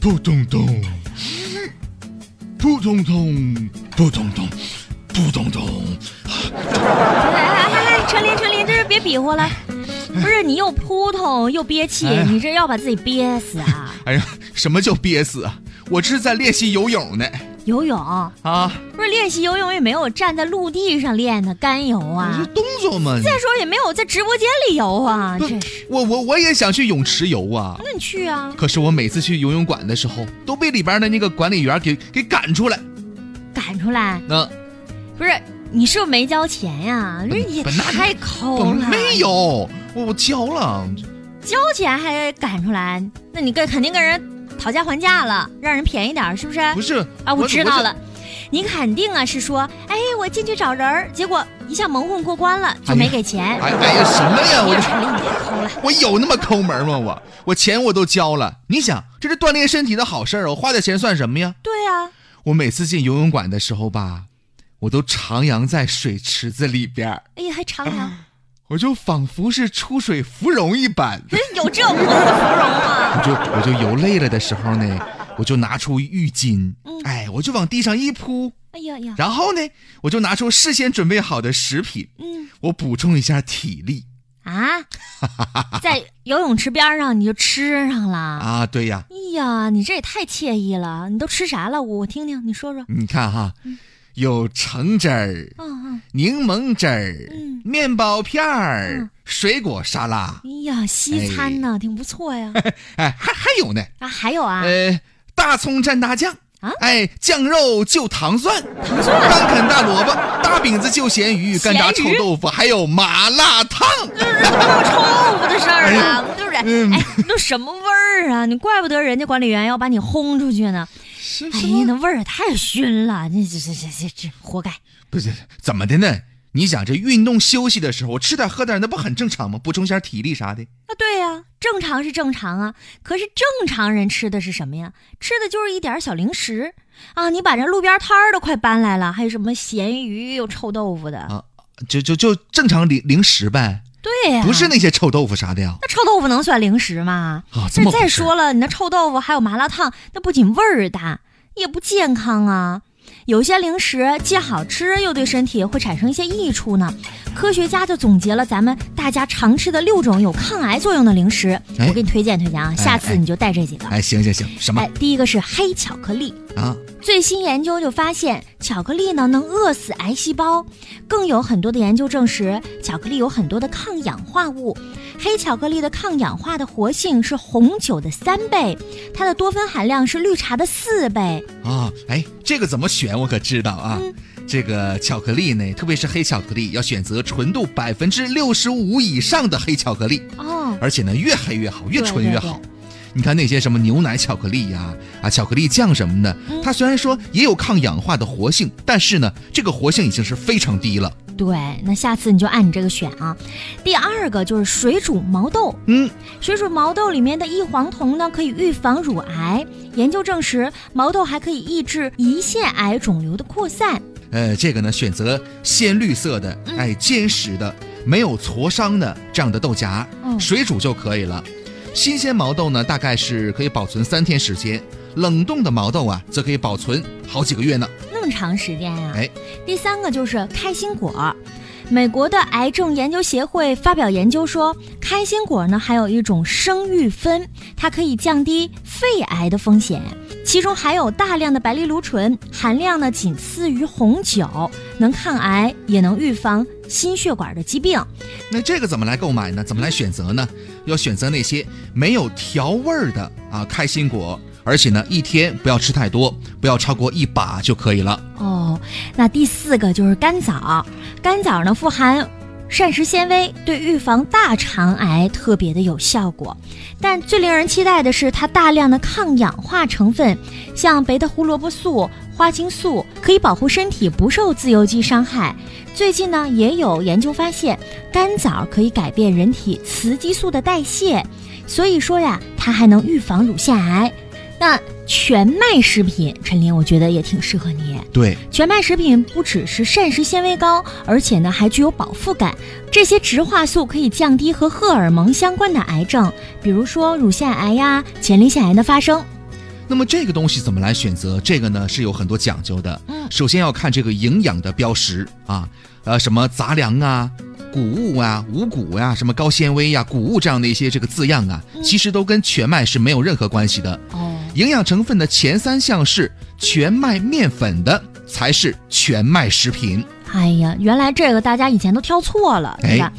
扑通通，扑通通，扑通通，扑通通。来来来来，陈林陈林，这是别比划了，不是你又扑通又憋气，哎你这要把自己憋死啊？哎呀，什么叫憋死啊？我这是在练习游泳呢。游泳啊，不是练习游泳也没有站在陆地上练的干游我啊这，动作嘛。再说也没有在直播间里游啊，不真是。我我我也想去泳池游啊，那你去啊，可是我每次去游泳馆的时候，都被里边的那个管理员给给赶出来。赶出来那不是？你是不是没交钱呀？这也太抠了，没有，我我交了。交钱还赶出来，那你跟肯定跟人讨价还价了，让人便宜点儿，是不是？不是啊，我知道。了，你肯定啊是说，哎，我进去找人儿，结果一下蒙混过关了，就没给钱。哎哎呀，什么呀？我。我有那么抠门吗？我我钱我都交了。你想，这是锻炼身体的好事儿，我花点钱算什么呀？对啊，我每次进游泳馆的时候吧，我都徜徉在水池子里边儿，哎呀，还徜徉，我就仿佛是出水芙蓉一般。有这模样的芙蓉吗？我就我就游累了的时候呢，我就拿出浴巾，嗯哎，我就往地上一铺，哎呀呀，然后呢，我就拿出事先准备好的食品，嗯我补充一下体力啊，在游泳池边上你就吃上了。啊。对呀，哎呀，你这也太惬意了！你都吃啥了？我我听听，你说说。你看哈，有橙汁儿、嗯柠檬汁儿、嗯面包片儿、嗯水果沙拉，嗯，哎呀，西餐呢，挺不错呀。哎，还还有呢，啊，还有啊，呃，大葱蘸大酱。啊哎，酱肉就糖蒜，糖蒜干啃大萝卜，大饼子就咸鱼，干炸臭豆腐，还有麻辣烫。这是臭豆腐的事儿啊，对不对？嗯哎，那什么味儿啊？你怪不得人家管理员要把你轰出去呢。哎呀？那味儿也太熏了，这这这这这这活该。不是怎么的呢？你想这运动休息的时候，我吃点喝点，那不很正常吗？补充一下体力啥的。啊，对呀、正常是正常啊，可是正常人吃的是什么呀？吃的就是一点小零食啊！你把这路边摊儿都快搬来了，还有什么咸鱼又臭豆腐的，啊就就就正常零零食呗，对呀、不是那些臭豆腐啥的呀。那臭豆腐能算零食吗？啊，这那再说了，你那臭豆腐还有麻辣烫，那不仅味儿大，也不健康啊。有些零食既好吃，又对身体会产生一些益处呢。科学家就总结了咱们大家常吃的六种有抗癌作用的零食，哎我给你推荐推荐啊，哎下次你就带这几个。哎，行行行，什么哎，第一个是黑巧克力。啊？最新研究就发现，巧克力呢能饿死癌细胞，更有很多的研究证实，巧克力有很多的抗氧化物。黑巧克力的抗氧化的活性是红酒的三倍，它的多酚含量是绿茶的四倍。啊，哎，这个怎么选我可知道啊。嗯这个巧克力呢，特别是黑巧克力，要选择纯度百分之六十五以上的黑巧克力，哦，而且呢，越黑越好，越纯越好。你看那些什么牛奶巧克力呀、啊，巧克力酱什么的，嗯它虽然说也有抗氧化的活性，但是呢，这个活性已经是非常低了。对，那下次你就按你这个选啊。第二个就是水煮毛豆，嗯，水煮毛豆里面的异黄酮呢，可以预防乳癌。研究证实，毛豆还可以抑制胰腺癌肿瘤的扩散。呃，这个呢，选择鲜绿色的，嗯哎，坚实的，没有挫伤的这样的豆荚，嗯水煮就可以了。新鲜毛豆呢，大概是可以保存三天时间，冷冻的毛豆啊，则可以保存好几个月呢。那么长时间呀、哎，第三个就是开心果。美国的癌症研究协会发表研究说，开心果呢含有一种生育酚，它可以降低肺癌的风险，其中含有大量的白藜芦醇，含量呢仅次于红酒，能抗癌，也能预防心血管的疾病。那这个怎么来购买呢？怎么来选择呢？要选择那些没有调味儿的啊开心果，而且呢，一天不要吃太多，不要超过一把就可以了。哦，那第四个就是甘枣，甘枣呢富含膳食纤维，对预防大肠癌特别的有效果。但最令人期待的是它大量的抗氧化成分，像贝塔胡萝卜素、花青素，可以保护身体不受自由基伤害。最近呢，也有研究发现，甘枣可以改变人体雌激素的代谢，所以说呀，它还能预防乳腺癌。那全麦食品，陈琳，我觉得也挺适合你。对，全麦食品不只是膳食纤维高，而且呢还具有饱腹感。这些植化素可以降低和荷尔蒙相关的癌症，比如说乳腺癌呀、前列腺癌的发生。那么这个东西怎么来选择？这个呢是有很多讲究的。嗯首先要看这个营养的标识啊，呃，什么杂粮啊、谷物啊、五谷呀、什么高纤维呀、谷物这样的一些这个字样啊，其实都跟全麦是没有任何关系的。哦，营养成分的前三项是全麦面粉的，才是全麦食品。哎呀，原来这个大家以前都挑错了，对吧？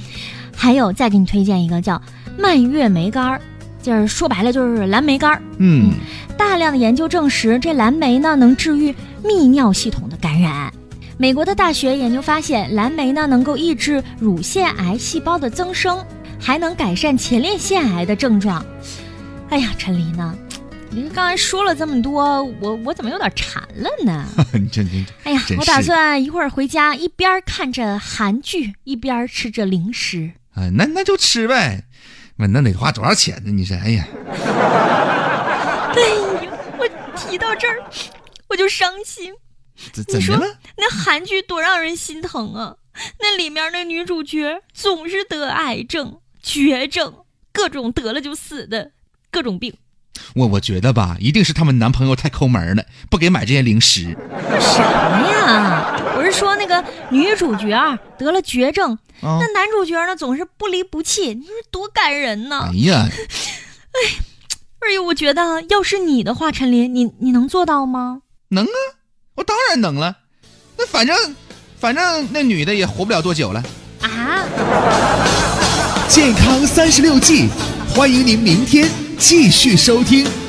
还有再给你推荐一个叫蔓越莓干儿，就是说白了就是蓝莓干儿。嗯，大量的研究证实，这蓝莓呢能治愈泌尿系统的感染。美国的大学研究发现，蓝莓呢能够抑制乳腺癌细胞的增生，还能改善前列腺癌的症状。哎呀，陈琳呢？你刚才说了这么多，我我怎么有点馋了呢？你这你哎呀，我打算一会儿回家，一边看着韩剧，一边吃着零食。啊，那那就吃呗。那那得花多少钱呢？你说，哎呀，哎呀，我提到这儿我就伤心。怎你说？那韩剧多让人心疼啊！那里面那女主角总是得癌症、绝症，各种得了就死的各种病。我我觉得吧，一定是他们男朋友太抠门了，不给买这些零食。什么呀？我是说那个女主角啊得了绝症，啊那男主角呢总是不离不弃，你说多感人呢哎！呀，哎，哎呦我觉得，要是你的话，陈琳，你你能做到吗？能啊，我当然能了。那反正反正那女的也活不了多久了。啊？健康三十六计，欢迎您明天继续收听。